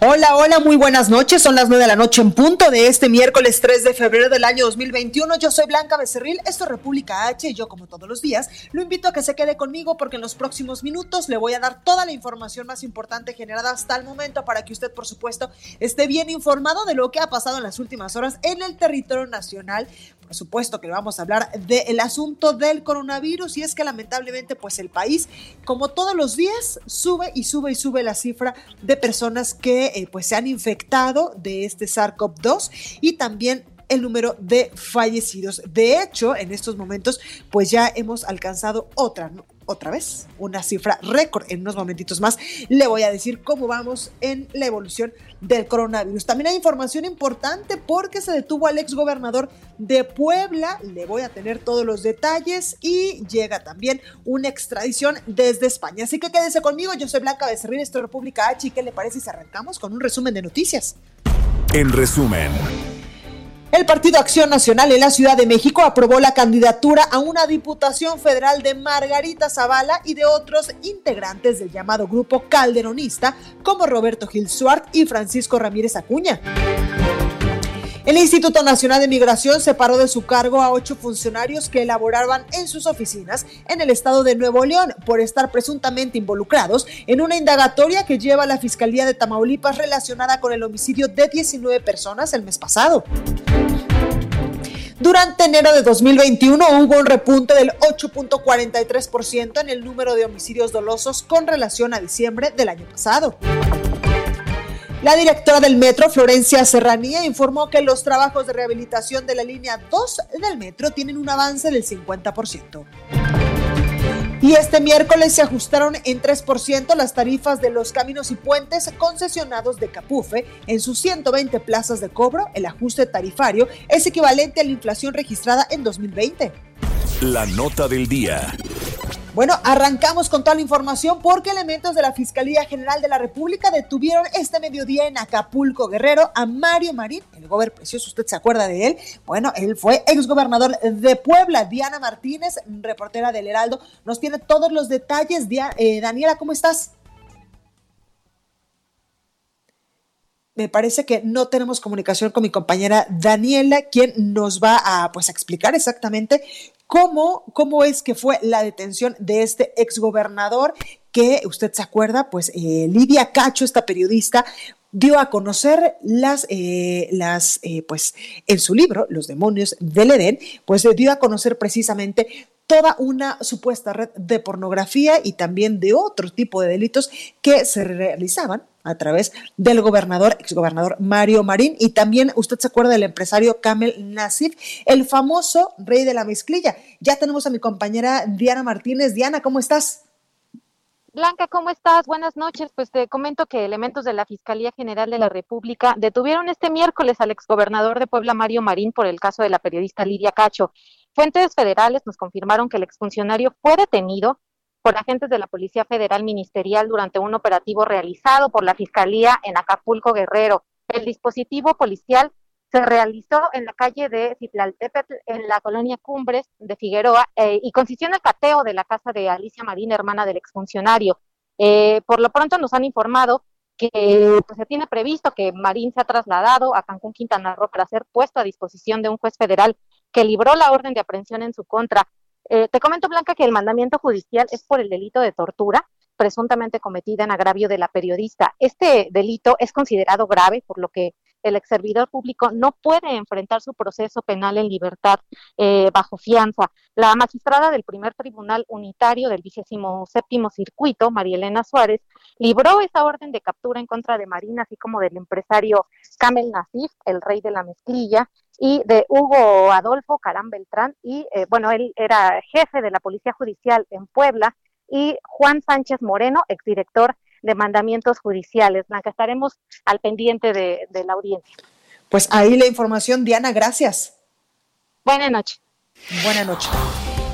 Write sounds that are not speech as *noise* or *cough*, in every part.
Hola, hola, muy buenas noches. Son las nueve de la noche en punto de este miércoles 3 de febrero del año 2021. Yo soy Blanca Becerril, esto es República H y yo, como todos los días, lo invito a que se quede conmigo porque en los próximos minutos le voy a dar toda la información más importante generada hasta el momento para que usted, por supuesto, esté bien informado de lo que ha pasado en las últimas horas en el territorio nacional. Por supuesto que vamos a hablar del asunto del coronavirus y es que lamentablemente pues el país, como todos los días, sube y sube y sube la cifra de personas que eh, pues se han infectado de este SARS-CoV-2 y también el número de fallecidos. De hecho, en estos momentos, pues ya hemos alcanzado otra, otra vez, una cifra récord. En unos momentitos más le voy a decir cómo vamos en la evolución del coronavirus. También hay información importante porque se detuvo al ex gobernador de Puebla. Le voy a tener todos los detalles y llega también una extradición desde España. Así que quédese conmigo. Yo soy Blanca Becerril, esto es República H. ¿Y qué le parece si arrancamos con un resumen de noticias? En resumen. El Partido Acción Nacional en la Ciudad de México aprobó la candidatura a una diputación federal de Margarita Zavala y de otros integrantes del llamado grupo calderonista como Roberto Gil Suart y Francisco Ramírez Acuña. El Instituto Nacional de Migración separó de su cargo a ocho funcionarios que elaboraban en sus oficinas en el estado de Nuevo León por estar presuntamente involucrados en una indagatoria que lleva la Fiscalía de Tamaulipas relacionada con el homicidio de 19 personas el mes pasado. Durante enero de 2021 hubo un repunte del 8.43% en el número de homicidios dolosos con relación a diciembre del año pasado. La directora del metro, Florencia Serranía, informó que los trabajos de rehabilitación de la línea 2 del metro tienen un avance del 50%. Y este miércoles se ajustaron en 3% las tarifas de los caminos y puentes concesionados de Capufe. En sus 120 plazas de cobro, el ajuste tarifario es equivalente a la inflación registrada en 2020. La nota del día. Bueno, arrancamos con toda la información porque elementos de la Fiscalía General de la República detuvieron este mediodía en Acapulco Guerrero a Mario Marín, el gobernador precioso, ¿usted se acuerda de él? Bueno, él fue exgobernador de Puebla. Diana Martínez, reportera del Heraldo, nos tiene todos los detalles. Eh, Daniela, ¿cómo estás? me parece que no tenemos comunicación con mi compañera Daniela, quien nos va a pues explicar exactamente cómo, cómo es que fue la detención de este exgobernador que usted se acuerda, pues eh, Lidia Cacho, esta periodista, dio a conocer las, eh, las eh, pues en su libro, Los demonios del Edén, pues dio a conocer precisamente toda una supuesta red de pornografía y también de otro tipo de delitos que se realizaban a través del gobernador, exgobernador Mario Marín, y también usted se acuerda del empresario Kamel Nasif, el famoso rey de la mezclilla. Ya tenemos a mi compañera Diana Martínez. Diana, ¿cómo estás? Blanca, ¿cómo estás? Buenas noches. Pues te comento que elementos de la Fiscalía General de la República detuvieron este miércoles al exgobernador de Puebla, Mario Marín, por el caso de la periodista Lidia Cacho. Fuentes federales nos confirmaron que el exfuncionario fue detenido por agentes de la Policía Federal Ministerial durante un operativo realizado por la Fiscalía en Acapulco Guerrero. El dispositivo policial se realizó en la calle de Citlaltépetl, en la colonia Cumbres de Figueroa, eh, y consistió en el cateo de la casa de Alicia Marín, hermana del exfuncionario. Eh, por lo pronto nos han informado que pues, se tiene previsto que Marín se ha trasladado a Cancún, Quintana Roo, para ser puesto a disposición de un juez federal que libró la orden de aprehensión en su contra. Eh, te comento, Blanca, que el mandamiento judicial es por el delito de tortura presuntamente cometida en agravio de la periodista. Este delito es considerado grave, por lo que el servidor público no puede enfrentar su proceso penal en libertad eh, bajo fianza. La magistrada del primer tribunal unitario del vigésimo séptimo circuito, María Elena Suárez, libró esa orden de captura en contra de Marina, así como del empresario Camel Nasif, el rey de la mezclilla, y de Hugo Adolfo Carán Beltrán, y eh, bueno, él era jefe de la Policía Judicial en Puebla, y Juan Sánchez Moreno, exdirector de mandamientos judiciales. Blanca, estaremos al pendiente de, de la audiencia. Pues ahí la información, Diana, gracias. Buenas noches. Buenas noches.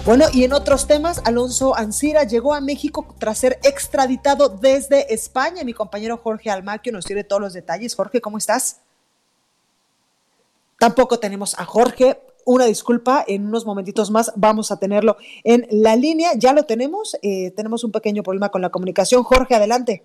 Bueno, y en otros temas, Alonso Ancira llegó a México tras ser extraditado desde España. Mi compañero Jorge Almaquio nos tiene todos los detalles. Jorge, ¿cómo estás? Tampoco tenemos a Jorge. Una disculpa, en unos momentitos más vamos a tenerlo en la línea. Ya lo tenemos. Eh, tenemos un pequeño problema con la comunicación. Jorge, adelante.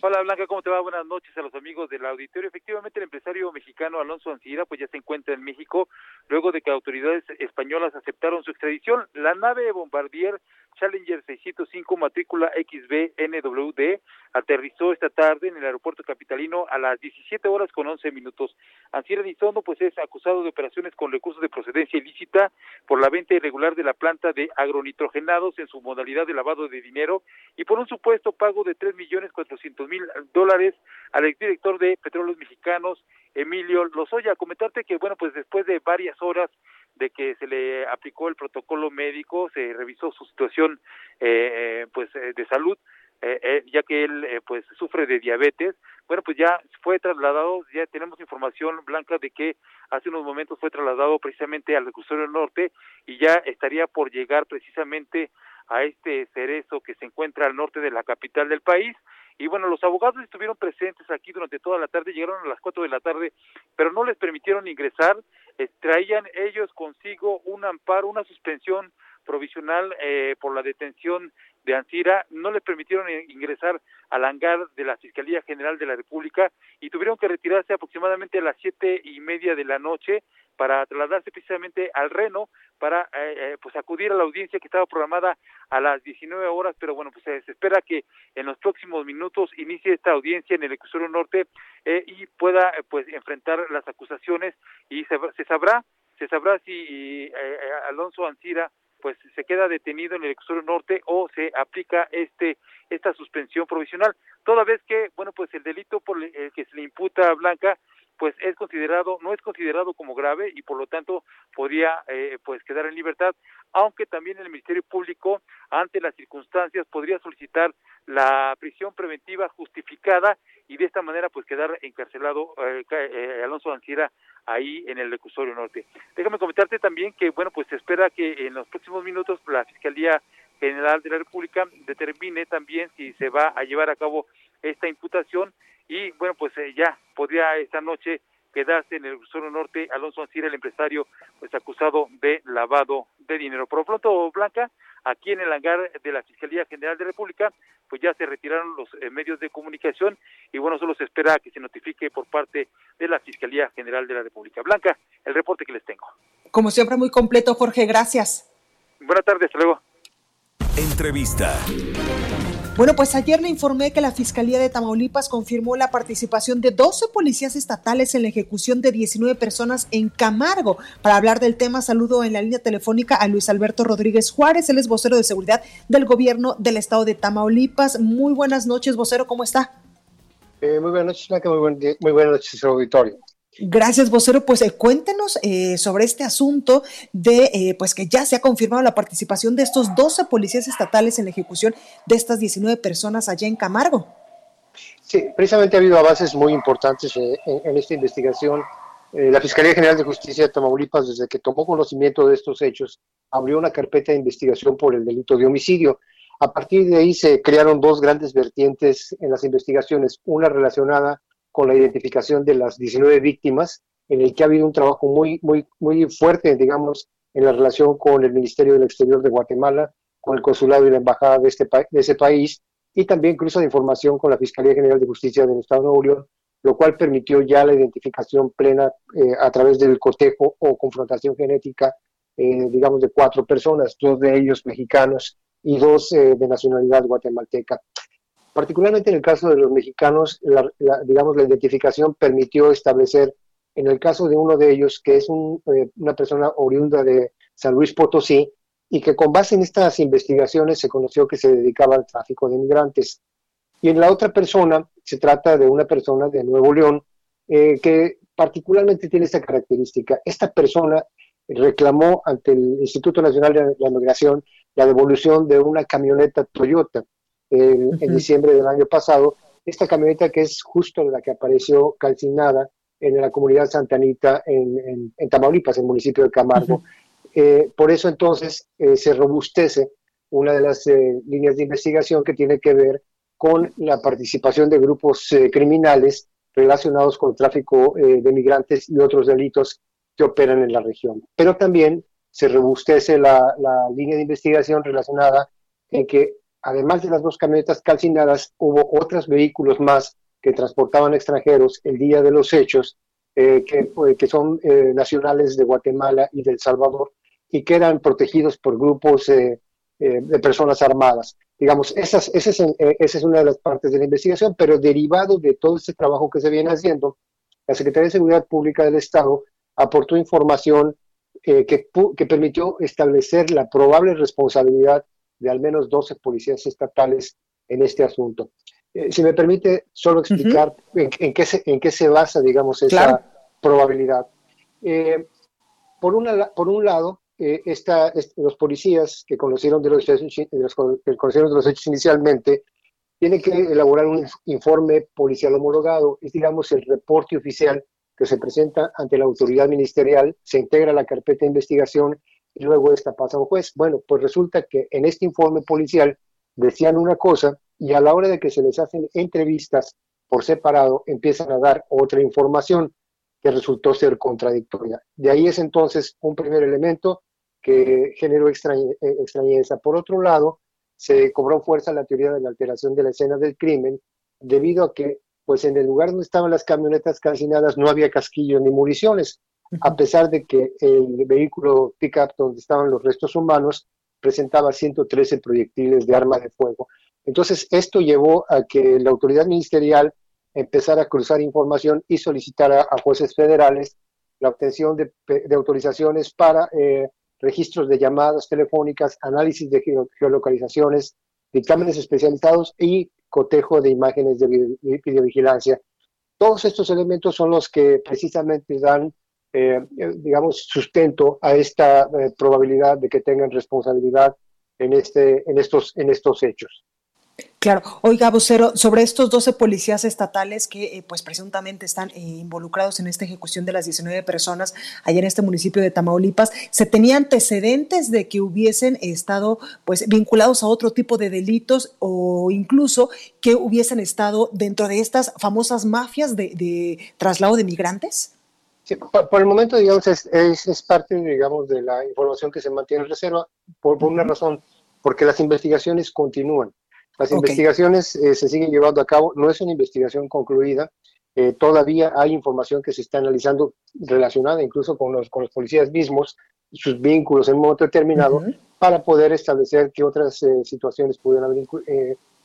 Hola Blanca, ¿cómo te va? Buenas noches a los amigos del auditorio. Efectivamente, el empresario mexicano Alonso Ancira pues ya se encuentra en México luego de que autoridades españolas aceptaron su extradición. La nave Bombardier Challenger 605 matrícula XB-NWD aterrizó esta tarde en el aeropuerto capitalino a las 17 horas con 11 minutos. Ancira Dizondo pues es acusado de operaciones con recursos de procedencia ilícita por la venta irregular de la planta de agronitrogenados en su modalidad de lavado de dinero y por un supuesto pago de tres millones cuatrocientos mil dólares al exdirector de Petróleos Mexicanos Emilio Lozoya. Comentarte que bueno pues después de varias horas de que se le aplicó el protocolo médico, se revisó su situación eh, pues eh, de salud, eh, ya que él pues sufre de diabetes. Bueno, pues ya fue trasladado, ya tenemos información blanca de que hace unos momentos fue trasladado precisamente al reclusorio norte y ya estaría por llegar precisamente a este cerezo que se encuentra al norte de la capital del país. Y bueno, los abogados estuvieron presentes aquí durante toda la tarde, llegaron a las cuatro de la tarde, pero no les permitieron ingresar traían ellos consigo un amparo, una suspensión provisional eh, por la detención de Ancira, no les permitieron ingresar al hangar de la Fiscalía General de la República y tuvieron que retirarse aproximadamente a las siete y media de la noche para trasladarse precisamente al Reno para eh, eh, pues acudir a la audiencia que estaba programada a las 19 horas, pero bueno, pues se espera que en los próximos minutos inicie esta audiencia en el Ecuador Norte eh, y pueda pues enfrentar las acusaciones y se, se sabrá se sabrá si Alonso Ancira pues se queda detenido en el Ecuador Norte o se aplica este esta suspensión provisional. Toda vez que bueno pues el delito por el que se le imputa a Blanca pues es considerado, no es considerado como grave y por lo tanto podría eh, pues quedar en libertad, aunque también el Ministerio Público ante las circunstancias podría solicitar la prisión preventiva justificada y de esta manera pues quedar encarcelado eh, eh, Alonso Ancira ahí en el reclusorio norte. Déjame comentarte también que bueno pues se espera que en los próximos minutos la Fiscalía General de la República determine también si se va a llevar a cabo esta imputación y bueno, pues eh, ya podría esta noche quedarse en el sur norte Alonso Ancira, el empresario pues acusado de lavado de dinero. Por lo pronto, Blanca, aquí en el hangar de la Fiscalía General de República, pues ya se retiraron los eh, medios de comunicación y bueno, solo se espera que se notifique por parte de la Fiscalía General de la República. Blanca, el reporte que les tengo. Como siempre, muy completo, Jorge, gracias. Buenas tardes, hasta luego. Entrevista. Bueno, pues ayer le informé que la Fiscalía de Tamaulipas confirmó la participación de 12 policías estatales en la ejecución de 19 personas en Camargo. Para hablar del tema, saludo en la línea telefónica a Luis Alberto Rodríguez Juárez, él es vocero de seguridad del gobierno del estado de Tamaulipas. Muy buenas noches, vocero, ¿cómo está? Eh, muy buenas noches, muy, muy buenas noches, auditorio. Gracias, vocero. Pues eh, cuéntenos eh, sobre este asunto de eh, pues que ya se ha confirmado la participación de estos 12 policías estatales en la ejecución de estas 19 personas allá en Camargo. Sí, precisamente ha habido avances muy importantes en, esta investigación. la Fiscalía General de Justicia de Tamaulipas, desde que tomó conocimiento de estos hechos, abrió una carpeta de investigación por el delito de homicidio. A partir de ahí se crearon dos grandes vertientes en las investigaciones, una relacionada con la identificación de las 19 víctimas, en el que ha habido un trabajo muy, muy, muy fuerte, digamos, en la relación con el Ministerio del Exterior de Guatemala, con el consulado y la embajada de, este de ese país, y también cruza de información con la Fiscalía General de Justicia del Estado de Nuevo León, lo cual permitió ya la identificación plena eh, a través del cotejo o confrontación genética, eh, digamos, de cuatro personas, dos de ellos mexicanos y dos eh, de nacionalidad guatemalteca Particularmente en el caso de los mexicanos, la, digamos, la identificación permitió establecer, en el caso de uno de ellos, que es eh, una persona oriunda de San Luis Potosí, y que con base en estas investigaciones se conoció que se dedicaba al tráfico de inmigrantes. Y en la otra persona se trata de una persona de Nuevo León eh, que particularmente tiene esta característica. Esta persona reclamó ante el Instituto Nacional de la Migración la devolución de una camioneta Toyota en, diciembre del año pasado. Esta camioneta que es justo la que apareció calcinada en la comunidad santanita en, en, Tamaulipas, en el municipio de Camargo. Eh, por eso entonces eh, se robustece una de las eh, líneas de investigación que tiene que ver con la participación de grupos criminales relacionados con el tráfico de migrantes y otros delitos que operan en la región. Pero también se robustece la, la línea de investigación relacionada en que además de las dos camionetas calcinadas, hubo otros vehículos más que transportaban extranjeros el día de los hechos, que, que, son nacionales de Guatemala y de El Salvador, y quedan protegidos por grupos eh, eh, de personas armadas. Digamos, esas, esa, es, eh, esa es una de las partes de la investigación, pero derivado de todo este trabajo que se viene haciendo, la Secretaría de Seguridad Pública del Estado aportó información que, que, permitió establecer la probable responsabilidad de al menos 12 policías estatales en este asunto. si me permite solo explicar en, qué se, en qué se basa, digamos, esa probabilidad. por, una, por un lado, eh, esta, los policías que conocieron de los, hechos, conocieron de los hechos inicialmente tienen que elaborar un informe policial homologado, es digamos el reporte oficial que se presenta ante la autoridad ministerial, se integra a la carpeta de investigación luego esta pasa a un juez. Bueno, pues resulta que en este informe policial decían una cosa y a la hora de que se les hacen entrevistas por separado empiezan a dar otra información que resultó ser contradictoria. De ahí es entonces un primer elemento que generó extrañeza. extrañeza. Por otro lado, se cobró fuerza la teoría de la alteración de la escena del crimen, debido a que, pues en el lugar donde estaban las camionetas calcinadas no había casquillos ni municiones, a pesar de que el vehículo pickup donde estaban los restos humanos presentaba 113 proyectiles de arma de fuego. Entonces, esto llevó a que la autoridad ministerial empezara a cruzar información y solicitara a jueces federales la obtención de, autorizaciones para eh, registros de llamadas telefónicas, análisis de geolocalizaciones, dictámenes especializados y cotejo de imágenes de videovigilancia. Todos estos elementos son los que precisamente dan, eh, eh, digamos, sustento a esta eh, probabilidad de que tengan responsabilidad en, este, en, estos, en estos hechos. Claro, oiga, vocero, sobre estos 12 policías estatales que eh, pues presuntamente están eh, involucrados en esta ejecución de las 19 personas allá en este municipio de Tamaulipas, ¿se tenía antecedentes de que hubiesen estado pues vinculados a otro tipo de delitos o incluso que hubiesen estado dentro de estas famosas mafias de, traslado de migrantes? Sí, por, el momento, digamos, es, es, parte, digamos, de la información que se mantiene en reserva por, por una razón, porque las investigaciones continúan. Las investigaciones eh, se siguen llevando a cabo, no es una investigación concluida, eh, todavía hay información que se está analizando relacionada incluso con los, con los policías mismos, sus vínculos en un momento determinado, para poder establecer qué otras eh, situaciones pudieran haber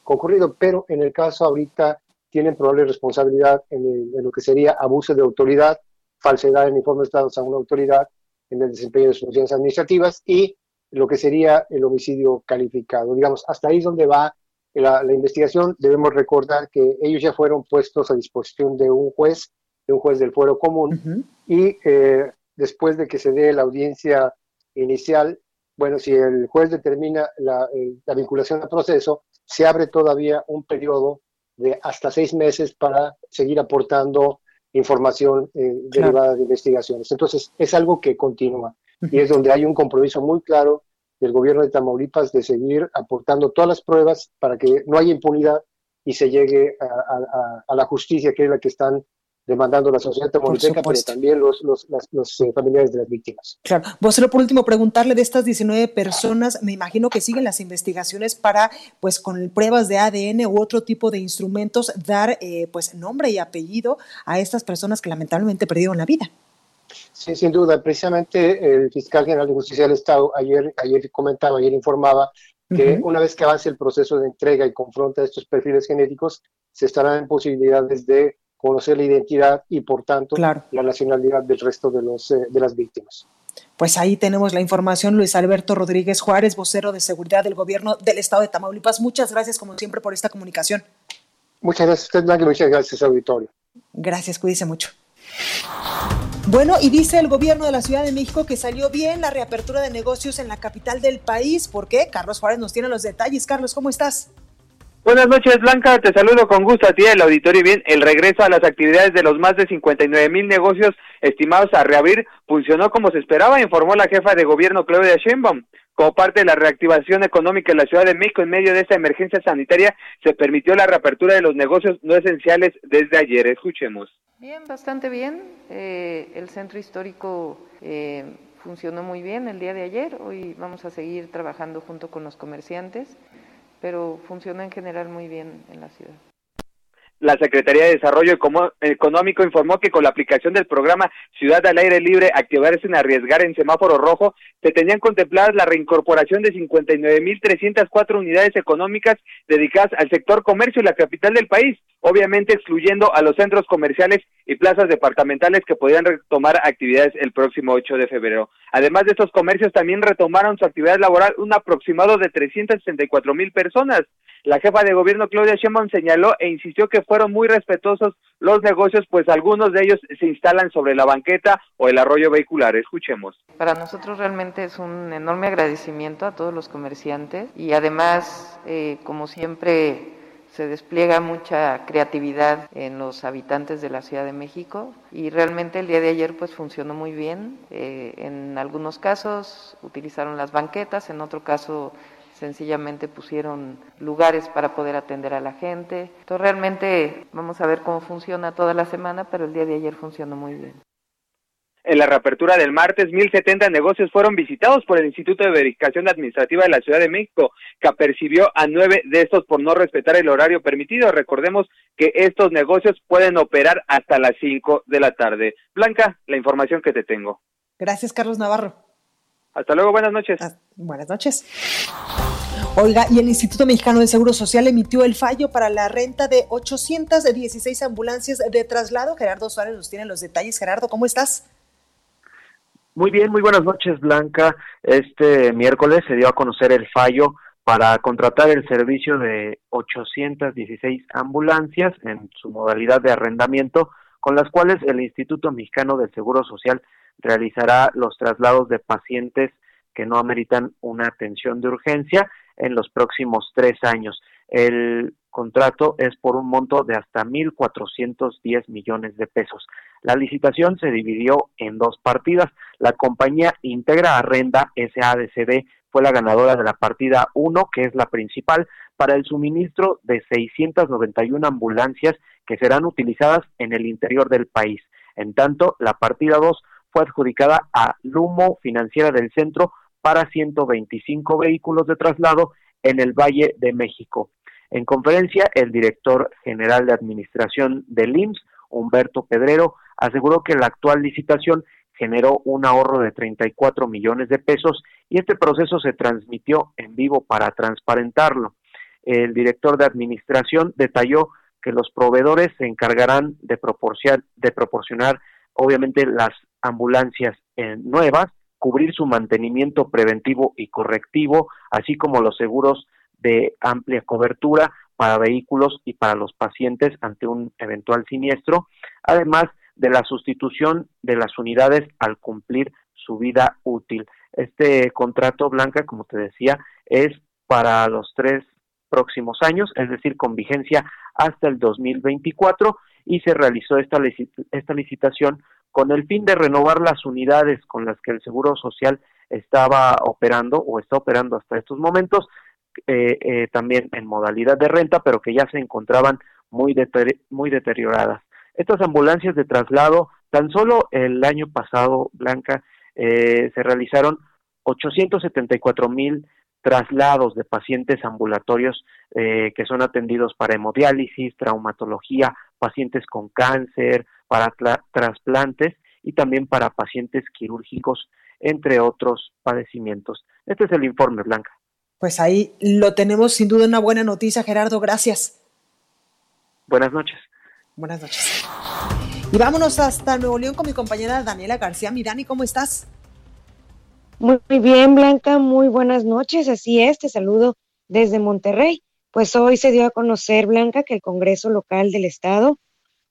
concurrido, pero en el caso ahorita tienen probable responsabilidad en, lo que sería abuso de autoridad, falsedad en informes dados a una autoridad en el desempeño de sus funciones administrativas y lo que sería el homicidio calificado. Digamos, hasta ahí es donde va la, investigación, debemos recordar que ellos ya fueron puestos a disposición de un juez, de un juez del fuero común, y eh, después de que se dé la audiencia inicial, bueno, si el juez determina la, eh, vinculación al proceso, se abre todavía un periodo de hasta seis meses para seguir aportando información eh, derivada de investigaciones. Entonces, es algo que continúa. Y es donde hay un compromiso muy claro del gobierno de Tamaulipas de seguir aportando todas las pruebas para que no haya impunidad y se llegue a, la justicia, que es la que están demandando la sociedad tamaulipeca, pero también los, los, los, eh, familiares de las víctimas. Claro. Vos, por último, preguntarle de estas 19 personas, me imagino que siguen las investigaciones para, pues, con pruebas de ADN u otro tipo de instrumentos, dar, eh, pues, nombre y apellido a estas personas que lamentablemente perdieron la vida. Sí, sin duda. Precisamente el fiscal general de justicia del Estado ayer, ayer comentaba, ayer informaba que una vez que avance el proceso de entrega y confronta estos perfiles genéticos, se estarán en posibilidades de conocer la identidad y, por tanto, la nacionalidad del resto de, los, eh, de las víctimas. Pues ahí tenemos la información. Luis Alberto Rodríguez Juárez, vocero de seguridad del gobierno del estado de Tamaulipas. Muchas gracias, como siempre, por esta comunicación. Muchas gracias a usted, Blanca, muchas gracias, auditorio. Gracias, cuídese mucho. Bueno, y dice el gobierno de la Ciudad de México que salió bien la reapertura de negocios en la capital del país. ¿Por qué? Carlos Juárez nos tiene los detalles. Carlos, ¿cómo estás? Buenas noches, Blanca. Te saludo con gusto a ti, el auditorio. Bien, el regreso a las actividades de los más de 59 mil negocios estimados a reabrir funcionó como se esperaba, informó la jefa de gobierno Claudia Sheinbaum. Como parte de la reactivación económica en la Ciudad de México en medio de esta emergencia sanitaria, se permitió la reapertura de los negocios no esenciales desde ayer. Escuchemos. Bien, bastante bien. Eh, el centro histórico eh, funcionó muy bien el día de ayer. Hoy vamos a seguir trabajando junto con los comerciantes pero funciona en general muy bien en la ciudad. La Secretaría de Desarrollo Económico informó que con la aplicación del programa Ciudad al Aire Libre, activarse sin arriesgar en semáforo rojo, se tenían contempladas la reincorporación de 59.304 unidades económicas dedicadas al sector comercio y la capital del país, obviamente excluyendo a los centros comerciales y plazas departamentales que podrían retomar actividades el próximo 8 de febrero. Además de estos comercios, también retomaron su actividad laboral un aproximado de 364 mil personas. La jefa de gobierno Claudia Sheinbaum señaló e insistió que fueron muy respetuosos los negocios, pues algunos de ellos se instalan sobre la banqueta o el arroyo vehicular. Escuchemos. Para nosotros realmente es un enorme agradecimiento a todos los comerciantes y además, eh, como siempre, se despliega mucha creatividad en los habitantes de la Ciudad de México y realmente el día de ayer pues funcionó muy bien. Eh, en algunos casos utilizaron las banquetas, en otro caso sencillamente pusieron lugares para poder atender a la gente. Entonces realmente vamos a ver cómo funciona toda la semana, pero el día de ayer funcionó muy bien. En la reapertura del martes, 1.070 negocios fueron visitados por el Instituto de Verificación Administrativa de la Ciudad de México, que apercibió a nueve de estos por no respetar el horario permitido. Recordemos que estos negocios pueden operar hasta las 5 de la tarde. Blanca, la información que te tengo. Gracias, Carlos Navarro. Hasta luego, buenas noches. Ah, buenas noches. Oiga, y el Instituto Mexicano del Seguro Social emitió el fallo para la renta de 816 ambulancias de traslado. Gerardo Suárez nos tiene los detalles. Gerardo, ¿cómo estás? Muy bien, muy buenas noches, Blanca. Este miércoles se dio a conocer el fallo para contratar el servicio de 816 ambulancias en su modalidad de arrendamiento, con las cuales el Instituto Mexicano del Seguro Social realizará los traslados de pacientes que no ameritan una atención de urgencia en los próximos tres años. El contrato es por un monto de hasta 1.410 millones de pesos. La licitación se dividió en dos partidas. La compañía Integra Arrenda SADCB fue la ganadora de la partida 1, que es la principal, para el suministro de 691 ambulancias que serán utilizadas en el interior del país. En tanto, la partida 2 fue adjudicada a Lumo Financiera del Centro para 125 vehículos de traslado en el Valle de México. En conferencia, el director general de Administración del IMSS, Humberto Pedrero, aseguró que la actual licitación generó un ahorro de 34 millones de pesos y este proceso se transmitió en vivo para transparentarlo. El director de Administración detalló que los proveedores se encargarán de proporcionar, obviamente las ambulancias nuevas, cubrir su mantenimiento preventivo y correctivo, así como los seguros de amplia cobertura para vehículos y para los pacientes ante un eventual siniestro, además de la sustitución de las unidades al cumplir su vida útil. Este contrato, Blanca, como te decía, es para los tres próximos años, es decir, con vigencia hasta el 2024 y se realizó esta, esta licitación con el fin de renovar las unidades con las que el Seguro Social estaba operando o está operando hasta estos momentos, eh, eh, también en modalidad de renta, pero que ya se encontraban muy, muy deterioradas. Estas ambulancias de traslado, tan solo el año pasado, Blanca, eh, se realizaron 874 mil traslados de pacientes ambulatorios que son atendidos para hemodiálisis, traumatología, pacientes con cáncer, para trasplantes y también para pacientes quirúrgicos, entre otros padecimientos. Este es el informe, Blanca. Pues ahí lo tenemos sin duda una buena noticia, Gerardo. Gracias. Buenas noches. Buenas noches. Y vámonos hasta Nuevo León con mi compañera Daniela García. Mi Dani, ¿cómo estás? Muy bien, Blanca, muy buenas noches. Así es, te saludo desde Monterrey. Pues hoy se dio a conocer, Blanca, que el Congreso Local del Estado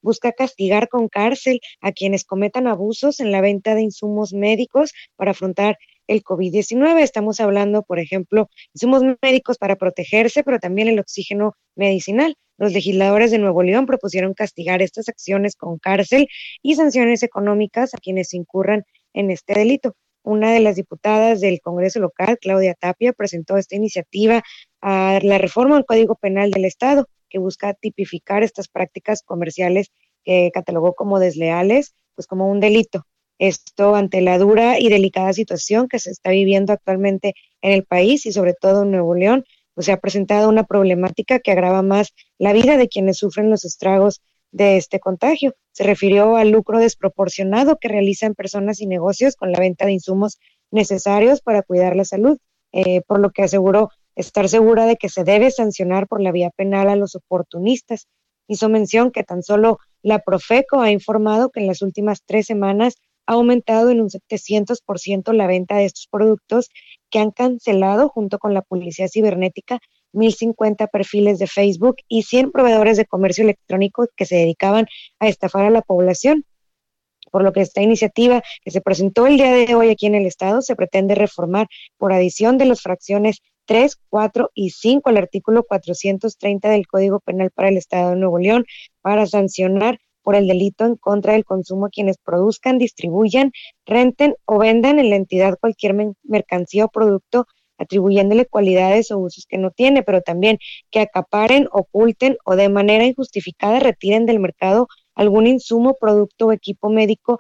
busca castigar con cárcel a quienes cometan abusos en la venta de insumos médicos para afrontar el COVID-19. Estamos hablando, por ejemplo, insumos médicos para protegerse, pero también el oxígeno medicinal. Los legisladores de Nuevo León propusieron castigar estas acciones con cárcel y sanciones económicas a quienes incurran en este delito. Una de las diputadas del Congreso local, Claudia Tapia, presentó esta iniciativa a la reforma al Código Penal del Estado, que busca tipificar estas prácticas comerciales que catalogó como desleales, pues como un delito. Esto ante la dura y delicada situación que se está viviendo actualmente en el país y sobre todo en Nuevo León, pues se ha presentado una problemática que agrava más la vida de quienes sufren los estragos de este contagio. Se refirió al lucro desproporcionado que realizan personas y negocios con la venta de insumos necesarios para cuidar la salud, eh, por lo que aseguró estar segura de que se debe sancionar por la vía penal a los oportunistas. Hizo mención que tan solo la Profeco ha informado que en las últimas tres semanas ha aumentado en un 700% la venta de estos productos que han cancelado junto con la Policía Cibernética 1050 perfiles de Facebook y 100 proveedores de comercio electrónico que se dedicaban a estafar a la población. Por lo que esta iniciativa que se presentó el día de hoy aquí en el Estado se pretende reformar por adición de las fracciones 3, 4 y 5 al artículo 430 del Código Penal para el Estado de Nuevo León para sancionar por el delito en contra del consumo a quienes produzcan, distribuyan, renten o vendan en la entidad cualquier mercancía o producto atribuyéndole cualidades o usos que no tiene, pero también que acaparen, oculten o de manera injustificada retiren del mercado algún insumo, producto o equipo médico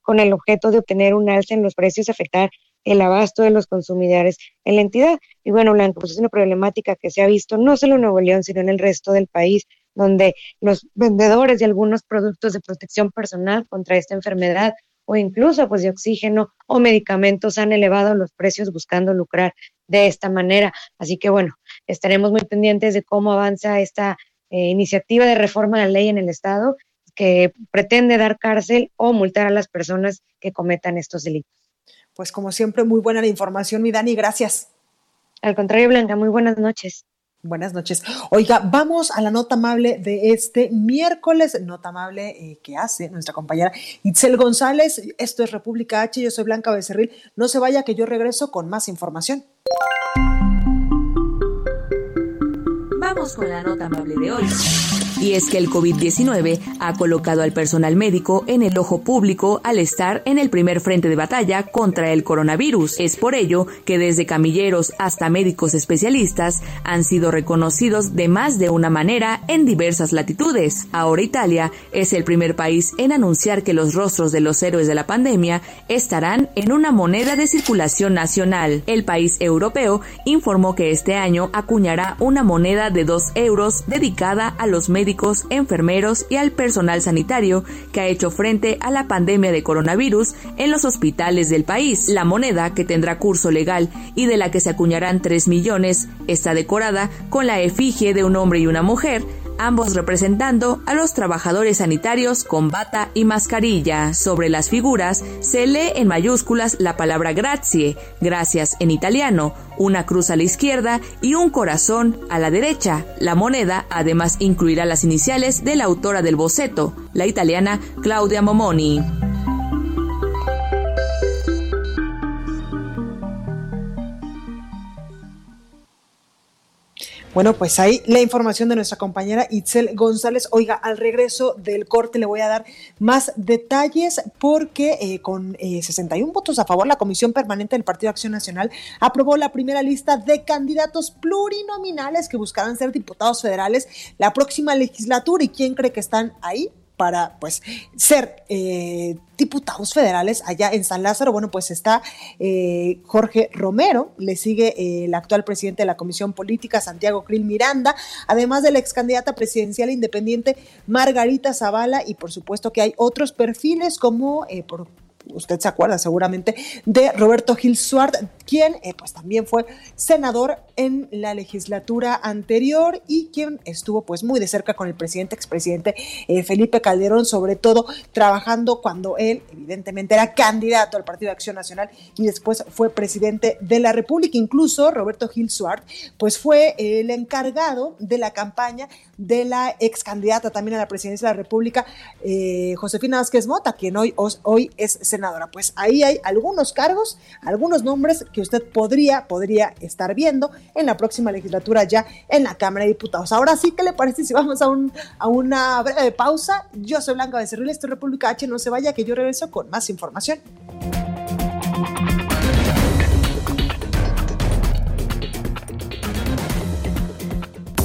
con el objeto de obtener un alza en los precios, afectar el abasto de los consumidores en la entidad. Y bueno, Blanco, pues es una problemática que se ha visto no solo en Nuevo León, sino en el resto del país, donde los vendedores de algunos productos de protección personal contra esta enfermedad o incluso pues de oxígeno o medicamentos han elevado los precios buscando lucrar de esta manera. Así que bueno, estaremos muy pendientes de cómo avanza esta eh, iniciativa de reforma de la ley en el Estado que pretende dar cárcel o multar a las personas que cometan estos delitos. Pues como siempre, muy buena la información, mi Dani, gracias. Al contrario, Blanca, muy buenas noches. Buenas noches. Oiga, vamos a la nota amable de este miércoles, nota amable eh, que hace nuestra compañera Itzel González. Esto es República H, yo soy Blanca Becerril. No se vaya que yo regreso con más información. Vamos con la nota amable de hoy. Y es que el COVID-19 ha colocado al personal médico en el ojo público al estar en el primer frente de batalla contra el coronavirus. Es por ello que desde camilleros hasta médicos especialistas han sido reconocidos de más de una manera en diversas latitudes. Ahora Italia es el primer país en anunciar que los rostros de los héroes de la pandemia estarán en una moneda de circulación nacional. El país europeo informó que este año acuñará una moneda de 2 euros dedicada a los médicos enfermeros y al personal sanitario que ha hecho frente a la pandemia de coronavirus en los hospitales del país. La moneda, que tendrá curso legal y de la que se acuñarán 3 millones, está decorada con la efigie de un hombre y una mujer, ambos representando a los trabajadores sanitarios con bata y mascarilla. Sobre las figuras se lee en mayúsculas la palabra grazie, gracias en italiano, una cruz a la izquierda y un corazón a la derecha. La moneda además incluirá las iniciales de la autora del boceto, la italiana Claudia Momoni. Bueno, pues ahí la información de nuestra compañera Itzel González. Oiga, al regreso del corte le voy a dar más detalles porque eh, con 61 eh, votos a favor, la Comisión Permanente del Partido Acción Nacional aprobó la primera lista de candidatos plurinominales que buscarán ser diputados federales la próxima legislatura. ¿Y quién cree que están ahí? Para pues ser eh, diputados federales allá en San Lázaro. Bueno, pues está eh, Jorge Romero, le sigue eh, el actual presidente de la Comisión Política, Santiago Krill Miranda, además de la ex candidata presidencial independiente Margarita Zavala y por supuesto que hay otros perfiles como por usted se acuerda seguramente de Roberto Gil Suárez, quien eh, pues también fue senador en la legislatura anterior y quien estuvo pues muy de cerca con el presidente, expresidente eh, Felipe Calderón, sobre todo trabajando cuando él evidentemente era candidato al Partido de Acción Nacional y después fue presidente de la República. Incluso Roberto Gil Suárez pues fue el encargado de la campaña de la ex candidata también a la presidencia de la República, eh, Josefina Vázquez Mota, quien hoy, hoy es senadora. Pues ahí hay algunos cargos, algunos nombres que usted podría, podría estar viendo en la próxima legislatura ya en la Cámara de Diputados. Ahora sí, ¿qué le parece si vamos a, un, a una breve pausa? Yo soy Blanca Becerril, esto es República H, no se vaya, que yo regreso con más información.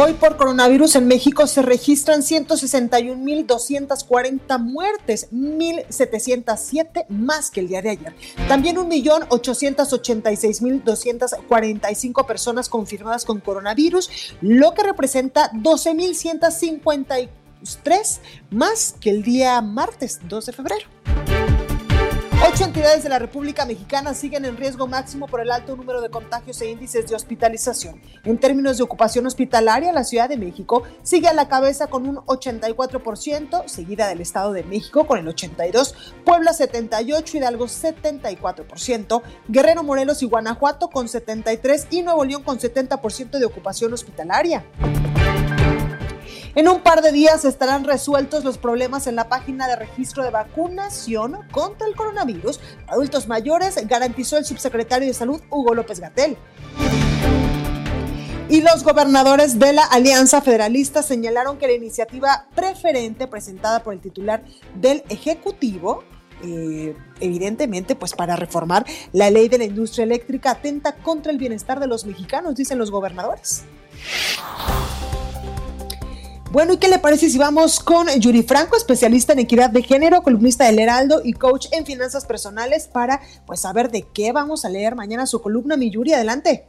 Hoy por coronavirus en México se registran 161.240 muertes, 1.707 más que el día de ayer. También 1.886.245 personas confirmadas con coronavirus, lo que representa 12.153 más que el día martes 2 de febrero. Ocho entidades de la República Mexicana siguen en riesgo máximo por el alto número de contagios e índices de hospitalización. En términos de ocupación hospitalaria, la Ciudad de México sigue a la cabeza con un 84%, seguida del Estado de México con el 82%, Puebla 78%, Hidalgo 74%, Guerrero, Morelos y Guanajuato con 73% y Nuevo León con 70% de ocupación hospitalaria. En un par de días estarán resueltos los problemas en la página de registro de vacunación contra el coronavirus. Adultos mayores, garantizó el subsecretario de Salud Hugo López Gatel. Y los gobernadores de la Alianza Federalista señalaron que la iniciativa preferente presentada por el titular del Ejecutivo eh, evidentemente, pues para reformar la ley de la industria eléctrica atenta contra el bienestar de los mexicanos, dicen los gobernadores. Bueno, ¿y qué le parece si vamos con Yuri Franco, especialista en equidad de género, columnista del Heraldo y coach en finanzas personales para pues saber de qué vamos a leer mañana su columna, mi Yuri, adelante.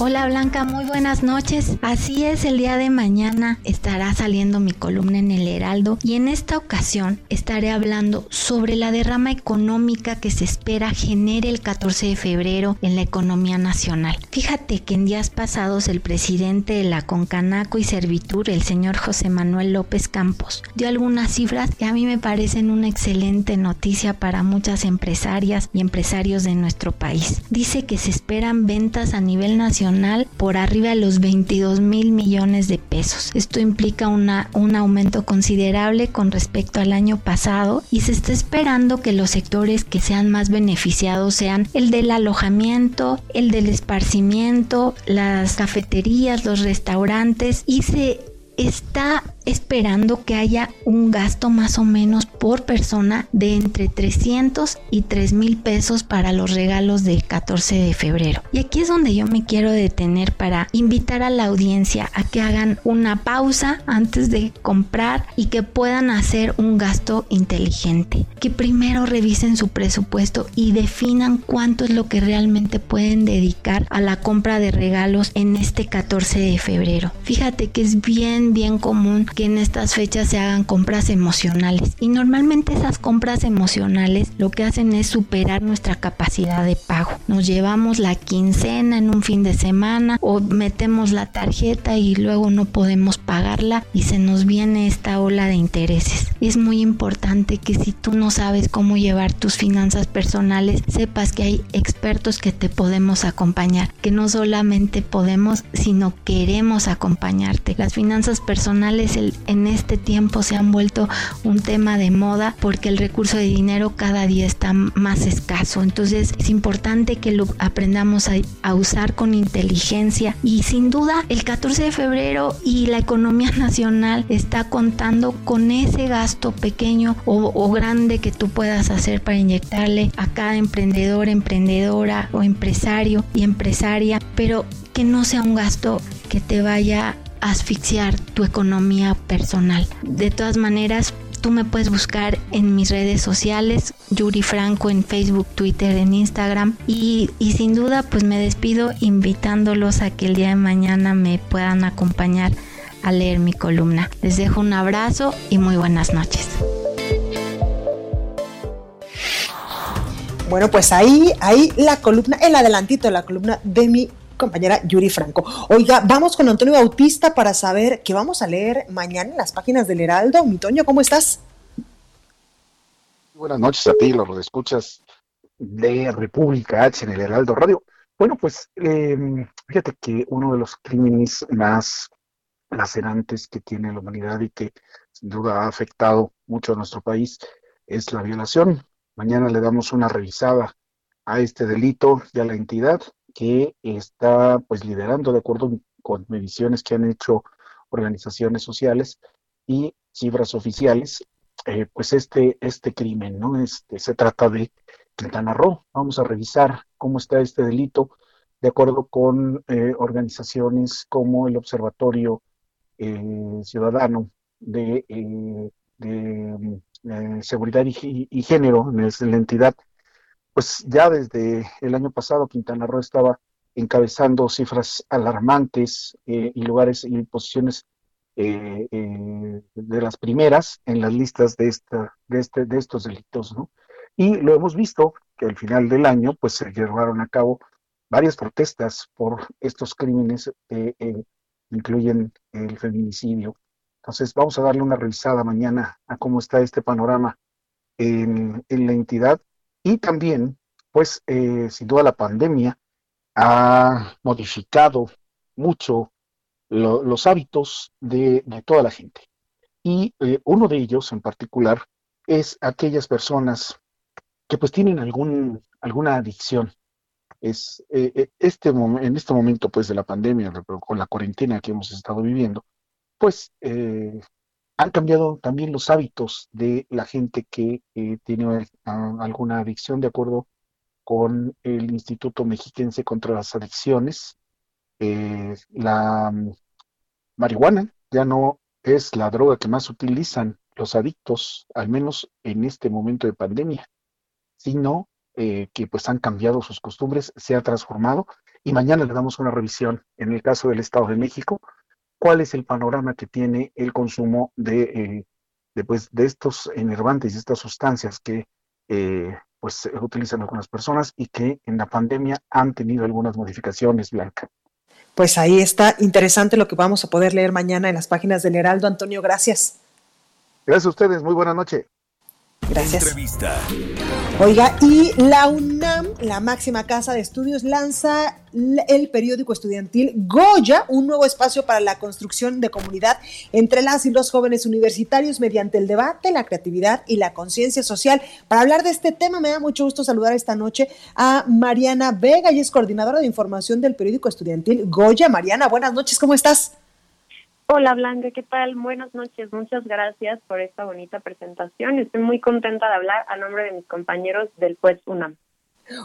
Hola Blanca, muy buenas noches. Así es, el día de mañana estará saliendo mi columna en el Heraldo y en esta ocasión estaré hablando sobre la derrama económica que se espera genere el 14 de febrero en la economía nacional. Fíjate que en días pasados el presidente de la Concanaco y Servitur, el señor José Manuel López Campos, dio algunas cifras que a mí me parecen una excelente noticia para muchas empresarias y empresarios de nuestro país. Dice que se esperan ventas a nivel nacional por arriba de los 22 mil millones de pesos. Esto implica un aumento considerable con respecto al año pasado y se está esperando que los sectores que sean más beneficiados sean el del alojamiento, el del esparcimiento, las cafeterías, los restaurantes y se está esperando que haya un gasto más o menos por persona de entre 300 y 3 mil pesos para los regalos del 14 de febrero. Y aquí es donde yo me quiero detener para invitar a la audiencia a que hagan una pausa antes de comprar y que puedan hacer un gasto inteligente. Que primero revisen su presupuesto y definan cuánto es lo que realmente pueden dedicar a la compra de regalos en este 14 de febrero. Fíjate que es bien, bien común que en estas fechas se hagan compras emocionales y normalmente esas compras emocionales lo que hacen es superar nuestra capacidad de pago. Nos llevamos la quincena en un fin de semana o metemos la tarjeta y luego no podemos pagarla y se nos viene esta ola de intereses. Es muy importante que si tú no sabes cómo llevar tus finanzas personales, sepas que hay expertos que te podemos acompañar, que no solamente podemos, sino queremos acompañarte. Las finanzas personales en este tiempo se han vuelto un tema de moda porque el recurso de dinero cada día está más escaso. Entonces es importante que lo aprendamos a, usar con inteligencia y sin duda el 14 de febrero y la economía *laughs* nacional está contando con ese gasto pequeño o, o grande que tú puedas hacer para inyectarle a cada emprendedor, emprendedora o empresario y empresaria, pero que no sea un gasto que te vaya asfixiar tu economía personal. De todas maneras, tú me puedes buscar en mis redes sociales, Yuri Franco en Facebook, Twitter, en Instagram y, y sin duda pues me despido invitándolos a que el día de mañana me puedan acompañar a leer mi columna. Les dejo un abrazo y muy buenas noches. Bueno, pues ahí, ahí la columna, el adelantito de la columna de mi compañera Yuri Franco. Oiga, vamos con Antonio Bautista para saber qué vamos a leer mañana en las páginas del Heraldo. Mi Toño, ¿cómo estás? Buenas noches a ti, los escuchas de República H en el Heraldo Radio. Bueno, pues em, fíjate que uno de los crímenes más lacerantes que tiene la humanidad y que sin duda ha afectado mucho a nuestro país es la violación. Mañana le damos una revisada a este delito y a la entidad que está pues liderando de acuerdo con mediciones que han hecho organizaciones sociales y cifras oficiales, eh, pues este, este crimen, ¿no? Este, se trata de Quintana Roo. Vamos a revisar cómo está este delito de acuerdo con eh, organizaciones como el Observatorio eh, Ciudadano de, de eh, seguridad y, género en la entidad, pues ya desde el año pasado Quintana Roo estaba encabezando cifras alarmantes eh, y lugares y posiciones eh, de las primeras en las listas de, esta, de, este, de estos delitos, ¿no? Y lo hemos visto que al final del año, pues se llevaron a cabo varias protestas por estos crímenes que incluyen el feminicidio, entonces vamos a darle una revisada mañana a cómo está este panorama en, la entidad y también, pues, eh, sin duda la pandemia ha modificado mucho los hábitos de, toda la gente. Y eh, uno de ellos en particular es aquellas personas que pues tienen algún, alguna adicción. Es eh, este en este momento pues de la pandemia, con la cuarentena que hemos estado viviendo, pues eh, han cambiado también los hábitos de la gente que eh, tiene alguna adicción, de acuerdo con el Instituto Mexiquense contra las Adicciones. Eh, la mm, marihuana ya no es la droga que más utilizan los adictos, al menos en este momento de pandemia, sino que pues han cambiado sus costumbres, se ha transformado y mañana le damos una revisión en el caso del Estado de México cuál es el panorama que tiene el consumo de, eh, de, pues, de estos enervantes y estas sustancias que eh, pues utilizan algunas personas y que en la pandemia han tenido algunas modificaciones, Blanca. Pues ahí está interesante lo que vamos a poder leer mañana en las páginas del Heraldo. Antonio, gracias. Gracias a ustedes, muy buena noche. Gracias. Oiga, y la UNAM, la máxima casa de estudios, lanza el periódico estudiantil Goya, un nuevo espacio para la construcción de comunidad entre las y los jóvenes universitarios mediante el debate, la creatividad y la conciencia social. Para hablar de este tema, me da mucho gusto saludar esta noche a Mariana Vega, y es coordinadora de información del periódico estudiantil Goya. Mariana, buenas noches, ¿cómo estás? Hola Blanca, ¿qué tal? Buenas noches, muchas gracias por esta bonita presentación. Estoy muy contenta de hablar a nombre de mis compañeros del PUES UNAM.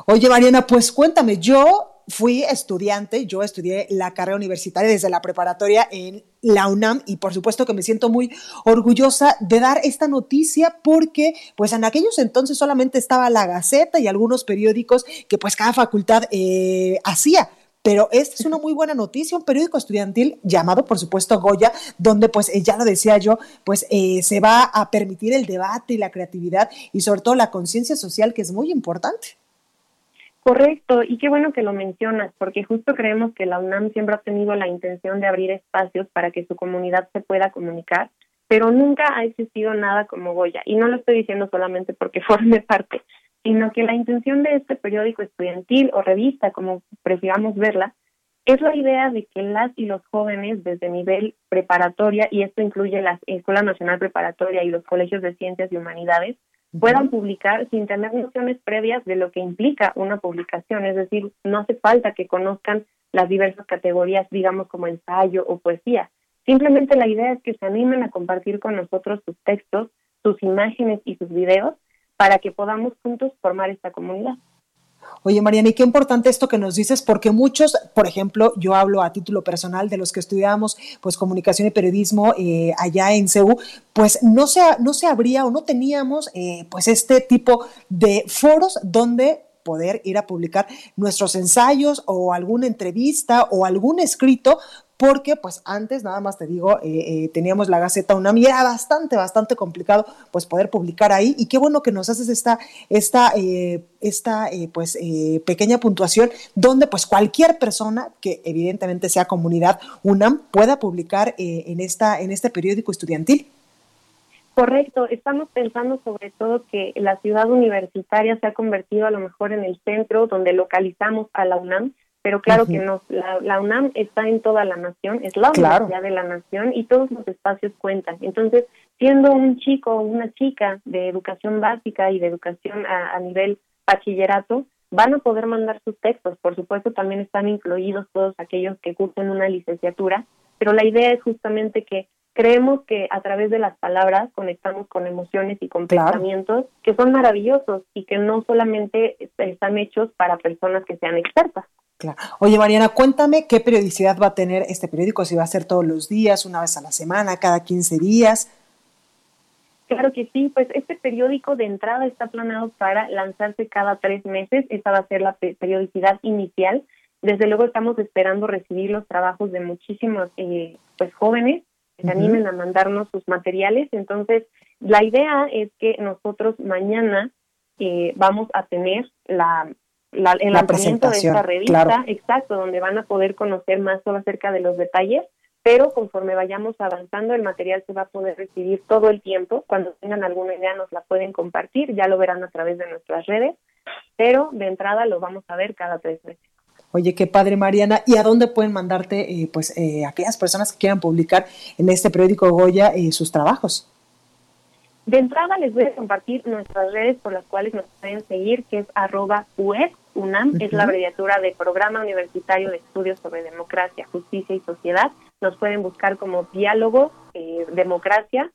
Oye Mariana, pues cuéntame, yo fui estudiante, yo estudié la carrera universitaria desde la preparatoria en la UNAM y por supuesto que me siento muy orgullosa de dar esta noticia porque pues en aquellos entonces solamente estaba la Gaceta y algunos periódicos que pues cada facultad eh, hacía pero esta es una muy buena noticia, un periódico estudiantil llamado, por supuesto, Goya, donde, pues, eh, ya lo decía yo, pues eh, se va a permitir el debate y la creatividad y sobre todo la conciencia social, que es muy importante. Correcto, y qué bueno que lo mencionas, porque justo creemos que la UNAM siempre ha tenido la intención de abrir espacios para que su comunidad se pueda comunicar, pero nunca ha existido nada como Goya, y no lo estoy diciendo solamente porque *laughs* forme parte, sino que la intención de este periódico estudiantil o revista, como prefiramos verla, es la idea de que las y los jóvenes desde nivel preparatoria, y esto incluye la Escuela Nacional Preparatoria y los colegios de ciencias y humanidades, puedan publicar sin tener nociones previas de lo que implica una publicación, es decir, no hace falta que conozcan las diversas categorías, digamos como ensayo o poesía. Simplemente la idea es que se animen a compartir con nosotros sus textos, sus imágenes y sus videos para que podamos juntos formar esta comunidad. Oye, Mariana, y qué importante esto que nos dices, porque muchos, por ejemplo, yo hablo a título personal de los que estudiamos pues comunicación y periodismo eh, allá en CEU, pues no se, no se abría o no teníamos eh, pues este tipo de foros donde poder ir a publicar nuestros ensayos o alguna entrevista o algún escrito porque pues antes, nada más te digo, eh, eh, teníamos la Gaceta una y era bastante, bastante complicado pues poder publicar ahí. Y qué bueno que nos haces esta, esta, eh, esta pues pequeña puntuación donde pues cualquier persona que evidentemente sea comunidad UNAM pueda publicar en, esta, en este periódico estudiantil. Correcto, estamos pensando sobre todo que la ciudad universitaria se ha convertido a lo mejor en el centro donde localizamos a la UNAM, pero claro que no, la, UNAM está en toda la nación, es la universidad de la nación y todos los espacios cuentan. Entonces, siendo un chico o una chica de educación básica y de educación a, nivel bachillerato, van a poder mandar sus textos. Por supuesto, también están incluidos todos aquellos que cursen una licenciatura, pero la idea es justamente que creemos que a través de las palabras conectamos con emociones y con pensamientos que son maravillosos y que no solamente están hechos para personas que sean expertas. Oye, Mariana, cuéntame qué periodicidad va a tener este periódico, si va a ser todos los días, una vez a la semana, cada 15 días. Claro que sí, pues este periódico de entrada está planeado para lanzarse cada tres meses, esa va a ser la periodicidad inicial. Desde luego estamos esperando recibir los trabajos de muchísimos eh, pues jóvenes que se animen a mandarnos sus materiales. Entonces, la idea es que nosotros mañana eh, vamos a tener la la, el lanzamiento de esta revista, exacto, donde van a poder conocer más sobre acerca de los detalles, pero conforme vayamos avanzando, el material se va a poder recibir todo el tiempo. Cuando tengan alguna idea nos la pueden compartir, ya lo verán a través de nuestras redes, pero de entrada lo vamos a ver cada tres meses. Oye, qué padre, Mariana. ¿Y a dónde pueden mandarte, eh, pues, eh, aquellas personas que quieran publicar en este periódico Goya eh, sus trabajos? De entrada les voy a compartir nuestras redes por las cuales nos pueden seguir, que es arroba UNAM, es la abreviatura de Programa Universitario de Estudios sobre Democracia, Justicia y Sociedad. Nos pueden buscar como Diálogo eh, Democracia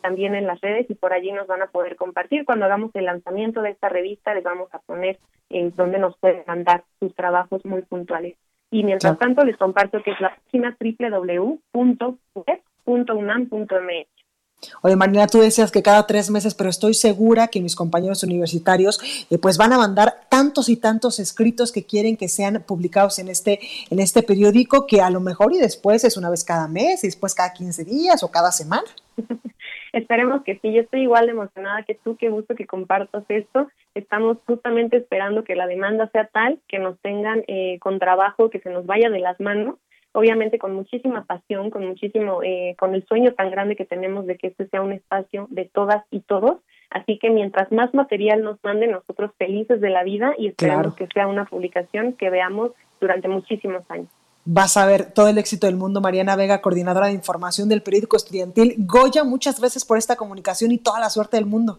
también en las redes y por allí nos van a poder compartir. Cuando hagamos el lanzamiento de esta revista les vamos a poner eh, donde nos pueden mandar sus trabajos muy puntuales. Y mientras tanto les comparto que es la página www.unam.mx. Oye, Marina, tú decías que cada tres meses, pero estoy segura que mis compañeros universitarios eh, pues van a mandar tantos y tantos escritos que quieren que sean publicados en este, en este periódico, que a lo mejor y después es una vez cada mes, y después cada 15 días o cada semana. *laughs* Esperemos que sí, yo estoy igual de emocionada que tú, qué gusto que compartas esto. Estamos justamente esperando que la demanda sea tal, que nos tengan eh, con trabajo, que se nos vaya de las manos obviamente con muchísima pasión, con muchísimo, eh, con el sueño tan grande que tenemos de que este sea un espacio de todas y todos. Así que mientras más material nos manden, nosotros felices de la vida y esperamos que sea una publicación que veamos durante muchísimos años. Vas a ver todo el éxito del mundo, Mariana Vega, coordinadora de información del periódico estudiantil. Goya, muchas gracias por esta comunicación y toda la suerte del mundo.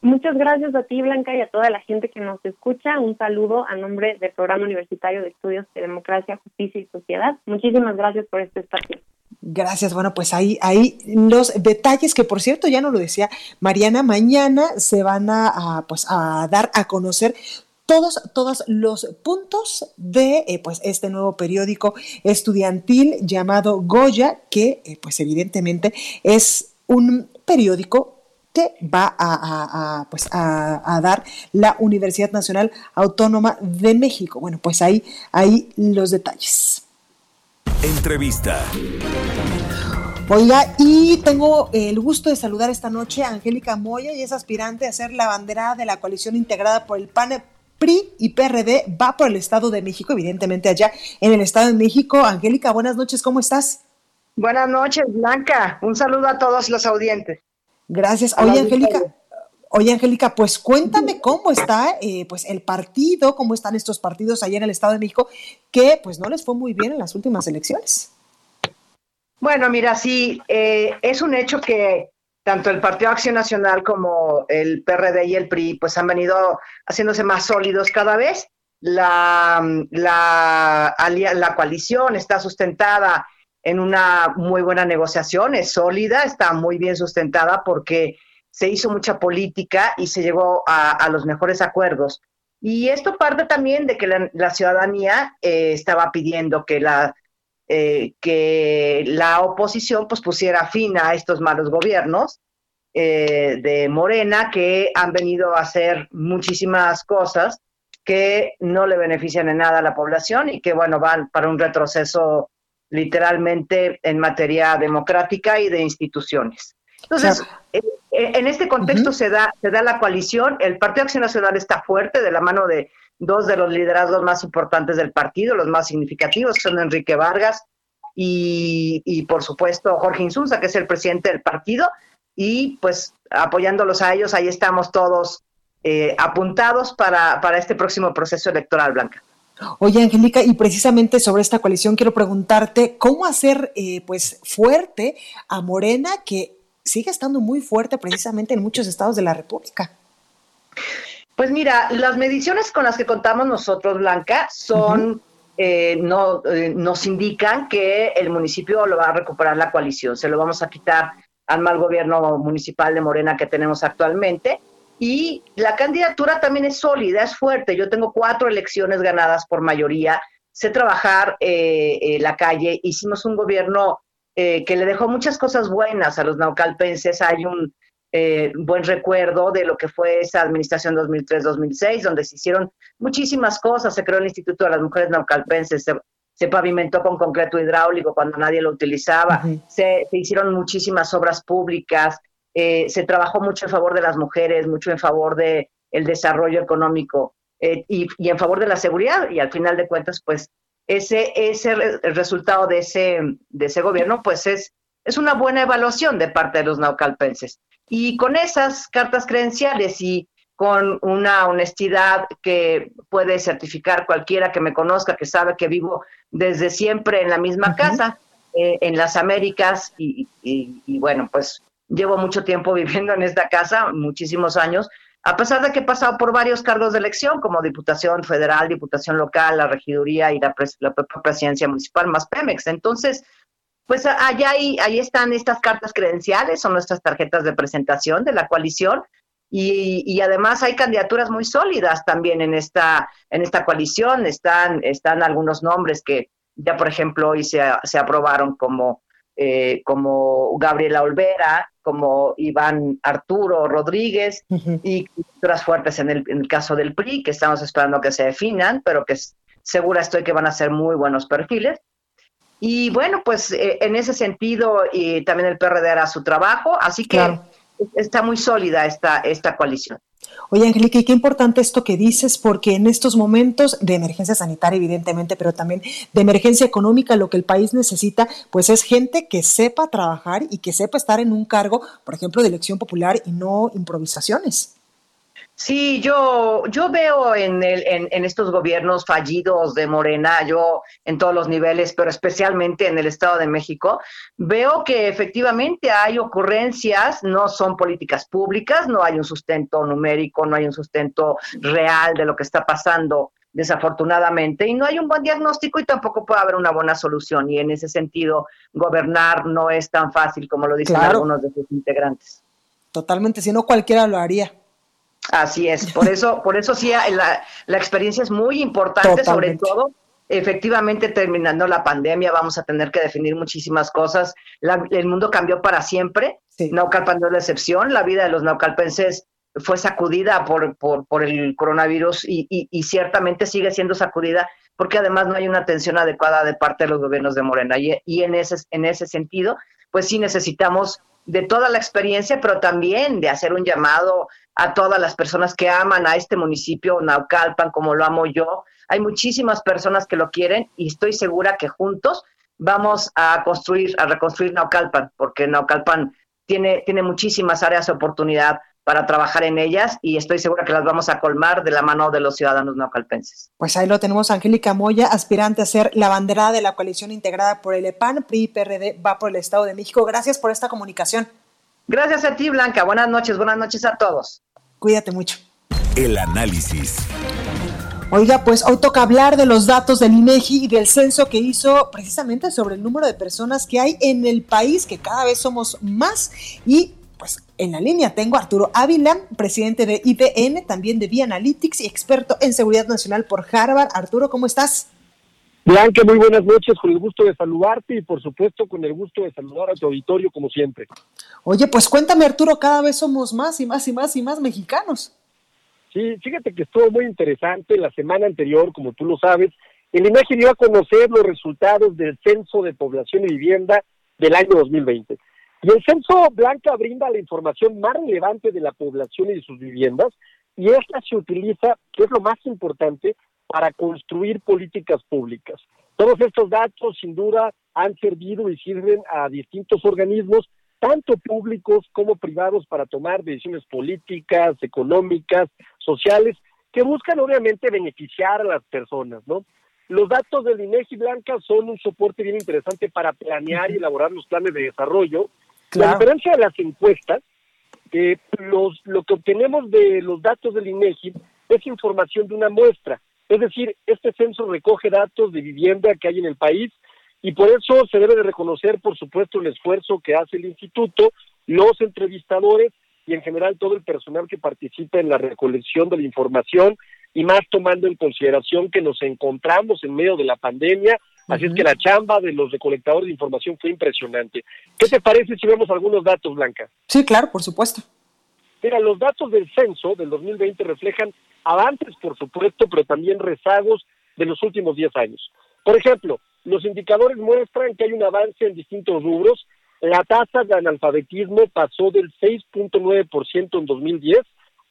Muchas gracias a ti, Blanca, y a toda la gente que nos escucha. Un saludo a nombre del Programa Universitario de Estudios de Democracia, Justicia y Sociedad. Muchísimas gracias por este espacio. Gracias. Bueno, pues ahí, ahí los detalles que, por cierto, ya no lo decía Mariana, mañana se van a, pues, a dar a conocer todos, todos los puntos de eh, pues este nuevo periódico estudiantil llamado Goya, que eh, pues evidentemente es un periódico va a, pues a, dar la Universidad Nacional Autónoma de México. Bueno, pues ahí, ahí los detalles. Entrevista. Oiga, y tengo el gusto de saludar esta noche a Angélica Moya, y es aspirante a ser la banderada de la coalición integrada por el PAN, PRI y PRD, va por el Estado de México, evidentemente allá en el Estado de México. Angélica, buenas noches, ¿cómo estás? Buenas noches, Blanca. Un saludo a todos los audientes. Gracias. Oye, Angélica. Oye, Angélica, pues cuéntame cómo está eh, pues el partido, cómo están estos partidos allá en el Estado de México, que pues no les fue muy bien en las últimas elecciones. Bueno, mira, sí, eh, es un hecho que tanto el Partido Acción Nacional como el PRD y el PRI pues han venido haciéndose más sólidos cada vez. La, la, la coalición está sustentada en una muy buena negociación, es sólida, está muy bien sustentada porque se hizo mucha política y se llegó a, los mejores acuerdos. Y esto parte también de que la, ciudadanía eh, estaba pidiendo que la, eh, que la oposición pues, pusiera fin a estos malos gobiernos eh, de Morena que han venido a hacer muchísimas cosas que no le benefician en nada a la población y que, bueno, van para un retroceso literalmente en materia democrática y de instituciones. Entonces, eh, eh, en este contexto se, da, se da la coalición, el Partido Acción Nacional está fuerte de la mano de dos de los liderazgos más importantes del partido, los más significativos, son Enrique Vargas y, y por supuesto Jorge Insulza, que es el presidente del partido, y pues apoyándolos a ellos, ahí estamos todos eh, apuntados para, para este próximo proceso electoral, Blanca. Oye, Angélica, y precisamente sobre esta coalición quiero preguntarte cómo hacer pues fuerte a Morena que sigue estando muy fuerte precisamente en muchos estados de la República. Pues mira, las mediciones con las que contamos nosotros, Blanca, son, eh, no, eh, nos indican que el municipio lo va a recuperar la coalición, se lo vamos a quitar al mal gobierno municipal de Morena que tenemos actualmente. Y la candidatura también es sólida, es fuerte. Yo tengo cuatro elecciones ganadas por mayoría, sé trabajar eh, la calle, hicimos un gobierno eh, que le dejó muchas cosas buenas a los naucalpenses. Hay un eh, buen recuerdo de lo que fue esa administración 2003-2006, donde se hicieron muchísimas cosas. Se creó el Instituto de las Mujeres Naucalpenses, se, pavimentó con concreto hidráulico cuando nadie lo utilizaba, se, hicieron muchísimas obras públicas, eh, se trabajó mucho en favor de las mujeres, mucho en favor del el desarrollo económico y, y en favor de la seguridad. Y al final de cuentas, pues ese, ese el resultado de ese, de ese gobierno, pues es, es una buena evaluación de parte de los naucalpenses. Y con esas cartas credenciales y con una honestidad que puede certificar cualquiera que me conozca, que sabe que vivo desde siempre en la misma casa, eh, en las Américas, y, y bueno, pues llevo mucho tiempo *laughs* viviendo en esta casa, muchísimos años, a pesar de que he pasado por varios cargos de elección, como Diputación Federal, Diputación Local, la Regiduría y la, propia Presidencia Municipal, más Pemex. Entonces, pues allá ahí, ahí están estas cartas credenciales, son nuestras tarjetas de presentación de la coalición. Y, además hay candidaturas muy sólidas también en esta, en esta coalición. Están, están algunos nombres que ya, por ejemplo, hoy se, se aprobaron como eh, como Gabriela Olvera, como Iván Arturo Rodríguez y otras fuertes en el, caso del PRI, que estamos esperando que se definan, pero que segura estoy que van a ser muy buenos perfiles. Y bueno, pues eh, en ese sentido, y también el PRD hará su trabajo, así que está muy sólida esta, esta coalición. Oye, Angélica, y qué importante esto que dices, porque en estos momentos de emergencia sanitaria, evidentemente, pero también de emergencia económica, lo que el país necesita, pues es gente que sepa trabajar y que sepa estar en un cargo, por ejemplo, de elección popular y no improvisaciones. Sí, yo, yo veo en, el, en, estos gobiernos fallidos de Morena, yo en todos los niveles, pero especialmente en el Estado de México, veo que efectivamente hay ocurrencias, no son políticas públicas, no hay un sustento numérico, no hay un sustento real de lo que está pasando desafortunadamente, y no hay un buen diagnóstico y tampoco puede haber una buena solución. Y en ese sentido, gobernar no es tan fácil como lo dicen algunos de sus integrantes. Totalmente, si no cualquiera lo haría. Así es, por eso, por eso sí la, la experiencia es muy importante, sobre todo efectivamente terminando la pandemia vamos a tener que definir muchísimas cosas. el mundo cambió para siempre. Naucalpan no es la excepción. La vida de los naucalpenses fue sacudida por, por, por el coronavirus y, y, ciertamente sigue siendo sacudida porque además no hay una atención adecuada de parte de los gobiernos de Morena. Y, y en, ese, en ese sentido, pues sí necesitamos de toda la experiencia, pero también de hacer un llamado a todas las personas que aman a este municipio, Naucalpan, como lo amo yo. Hay muchísimas personas que lo quieren y estoy segura que juntos vamos a construir, a reconstruir Naucalpan, porque Naucalpan tiene, tiene muchísimas áreas de oportunidad para trabajar en ellas y estoy segura que las vamos a colmar de la mano de los ciudadanos naucalpenses. Pues ahí lo tenemos, Angélica Moya, aspirante a ser la bandera de la coalición integrada por el EPAN, PRI, PRD, va por el Estado de México. Gracias por esta comunicación. Gracias a ti, Blanca. Buenas noches, buenas noches a todos. Cuídate mucho. El análisis. Oiga, pues hoy toca hablar de los datos del INEGI y del censo que hizo precisamente sobre el número de personas que hay en el país, que cada vez somos más y pues en la línea tengo a Arturo Ávila, presidente de IBN, también de B-Analytics y experto en seguridad nacional por Harvard. Arturo, ¿cómo estás? Blanca, muy buenas noches, con el gusto de saludarte y por supuesto con el gusto de saludar a tu auditorio como siempre. Oye, pues cuéntame Arturo, cada vez somos más y más y más y más mexicanos. Sí, fíjate que estuvo muy interesante la semana anterior, como tú lo sabes, el INEGI dio a conocer los resultados del Censo de Población y Vivienda del año 2020. Y el Censo Blanca brinda la información más relevante de la población y de sus viviendas, y esta se utiliza, que es lo más importante, para construir políticas públicas. Todos estos datos, sin duda, han servido y sirven a distintos organismos, tanto públicos como privados, para tomar decisiones políticas, económicas, sociales, que buscan obviamente beneficiar a las personas, ¿no? Los datos del INEGI Blanca son un soporte bien interesante para planear y elaborar los planes de desarrollo. La diferencia de las encuestas, eh, los, lo que obtenemos de los datos del INEGI es información de una muestra. Es decir, este censo recoge datos de vivienda que hay en el país y por eso se debe de reconocer, por supuesto, el esfuerzo que hace el instituto, los entrevistadores y en general todo el personal que participa en la recolección de la información y más tomando en consideración que nos encontramos en medio de la pandemia, así es que la chamba de los recolectadores de información fue impresionante. ¿Qué te parece si vemos algunos datos, Blanca? Sí, claro, por supuesto. Mira, los datos del censo del 2020 reflejan avances, por supuesto, pero también rezagos de los últimos 10 años. Por ejemplo, los indicadores muestran que hay un avance en distintos rubros. La tasa de analfabetismo pasó del 6.9% en 2010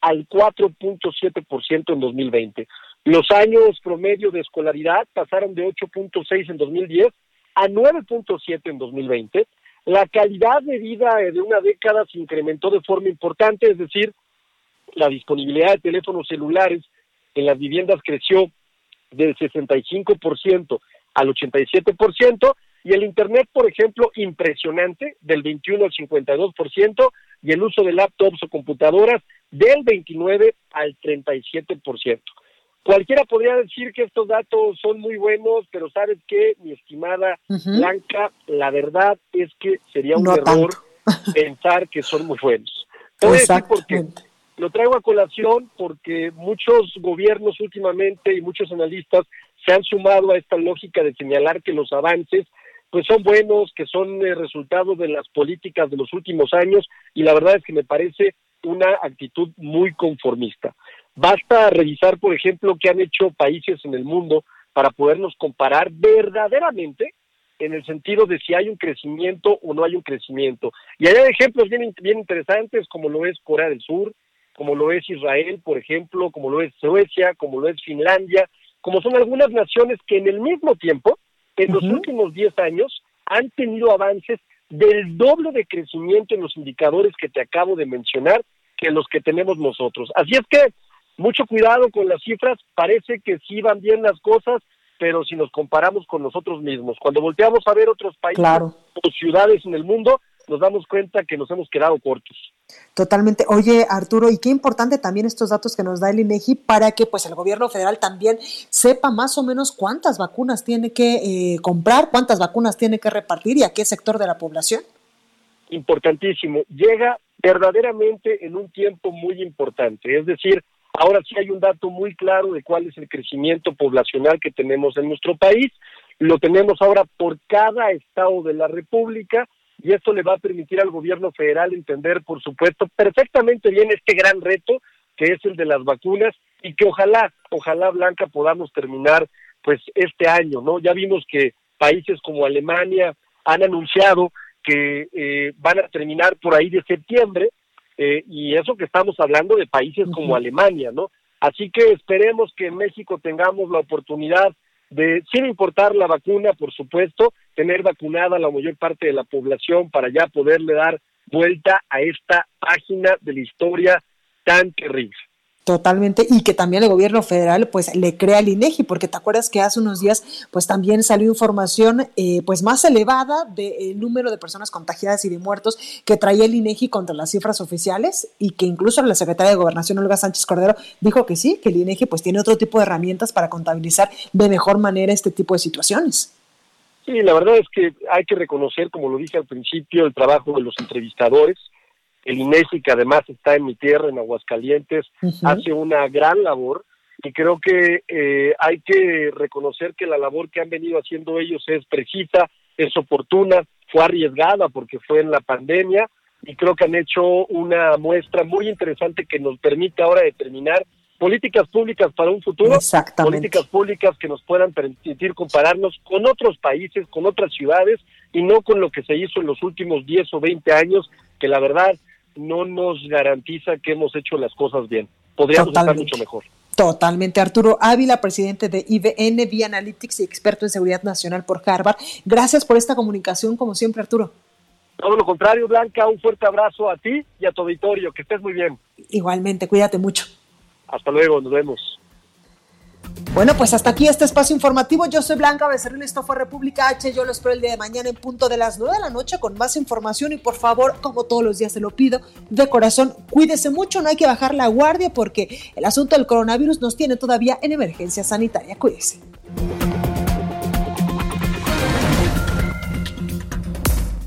al 4.7% en 2020. Los años promedio de escolaridad pasaron de 8.6 en 2010 a 9.7 en 2020. La calidad de vida de una década se incrementó de forma importante, es decir, la disponibilidad de teléfonos celulares en las viviendas creció del 65% al 87% y el Internet, por ejemplo, impresionante, del 21 al 52% y el uso de laptops o computadoras del 29 al 37%. Cualquiera podría decir que estos datos son muy buenos, pero ¿sabes qué, mi estimada Blanca? La verdad es que sería un error *laughs* pensar que son muy buenos. Porque lo traigo a colación porque muchos gobiernos últimamente y muchos analistas se han sumado a esta lógica de señalar que los avances pues son buenos, que son el resultado de las políticas de los últimos años y la verdad es que me parece una actitud muy conformista. Basta revisar, por ejemplo, qué han hecho países en el mundo para podernos comparar verdaderamente en el sentido de si hay un crecimiento o no hay un crecimiento. Y hay ejemplos bien, bien interesantes, como lo es Corea del Sur, como lo es Israel, por ejemplo, como lo es Suecia, como lo es Finlandia, como son algunas naciones que en el mismo tiempo, en los últimos 10 años, han tenido avances del doble de crecimiento en los indicadores que te acabo de mencionar que los que tenemos nosotros. Así es que mucho cuidado con las cifras, parece que sí van bien las cosas, pero si nos comparamos con nosotros mismos, cuando volteamos a ver otros países o ciudades en el mundo, nos damos cuenta que nos hemos quedado cortos. Totalmente. Oye, Arturo, y qué importante también estos datos que nos da el INEGI para que pues el gobierno federal también sepa más o menos cuántas vacunas tiene que eh, comprar, cuántas vacunas tiene que repartir y a qué sector de la población. Importantísimo. Llega verdaderamente en un tiempo muy importante. Es decir, ahora sí hay un dato muy claro de cuál es el crecimiento poblacional que tenemos en nuestro país. Lo tenemos ahora por cada estado de la República y esto le va a permitir al gobierno federal entender, por supuesto, perfectamente bien este gran reto que es el de las vacunas y que ojalá, ojalá Blanca podamos terminar pues este año, ¿no? Ya vimos que países como Alemania han anunciado que eh, van a terminar por ahí de septiembre, eh, y eso que estamos hablando de países como Alemania, ¿no? Así que esperemos que en México tengamos la oportunidad de, sin importar la vacuna, por supuesto, tener vacunada la mayor parte de la población para ya poderle dar vuelta a esta página de la historia tan terrible. Totalmente, y que también el gobierno federal pues le crea al INEGI, porque te acuerdas que hace unos días pues también salió información eh, pues más elevada del número de personas contagiadas y de muertos que traía el INEGI contra las cifras oficiales y que incluso la secretaria de Gobernación Olga Sánchez Cordero dijo que sí, que el INEGI pues tiene otro tipo de herramientas para contabilizar de mejor manera este tipo de situaciones. Sí, la verdad es que hay que reconocer, como lo dije al principio, el trabajo de los entrevistadores, el INESI, que además está en mi tierra, en Aguascalientes, hace una gran labor y creo que eh, hay que reconocer que la labor que han venido haciendo ellos es precisa, es oportuna, fue arriesgada porque fue en la pandemia y creo que han hecho una muestra muy interesante que nos permite ahora determinar políticas públicas para un futuro, políticas públicas que nos puedan permitir compararnos con otros países, con otras ciudades y no con lo que se hizo en los últimos 10 o 20 años, que la verdad no nos garantiza que hemos hecho las cosas bien. Podríamos estar mucho mejor. Totalmente. Arturo Ávila, presidente de IBN Via Analytics y experto en seguridad nacional por Harvard. Gracias por esta comunicación, como siempre, Arturo. Todo lo contrario, Blanca, un fuerte abrazo a ti y a tu auditorio. Que estés muy bien. Igualmente, cuídate mucho. Hasta luego, nos vemos. Bueno, pues hasta aquí este espacio informativo. Yo soy Blanca Becerril, esto fue República H. Yo lo espero el día de mañana en punto de las 9 de la noche con más información y por favor, como todos los días se lo pido, de corazón, cuídese mucho, no hay que bajar la guardia porque el asunto del coronavirus nos tiene todavía en emergencia sanitaria. Cuídese.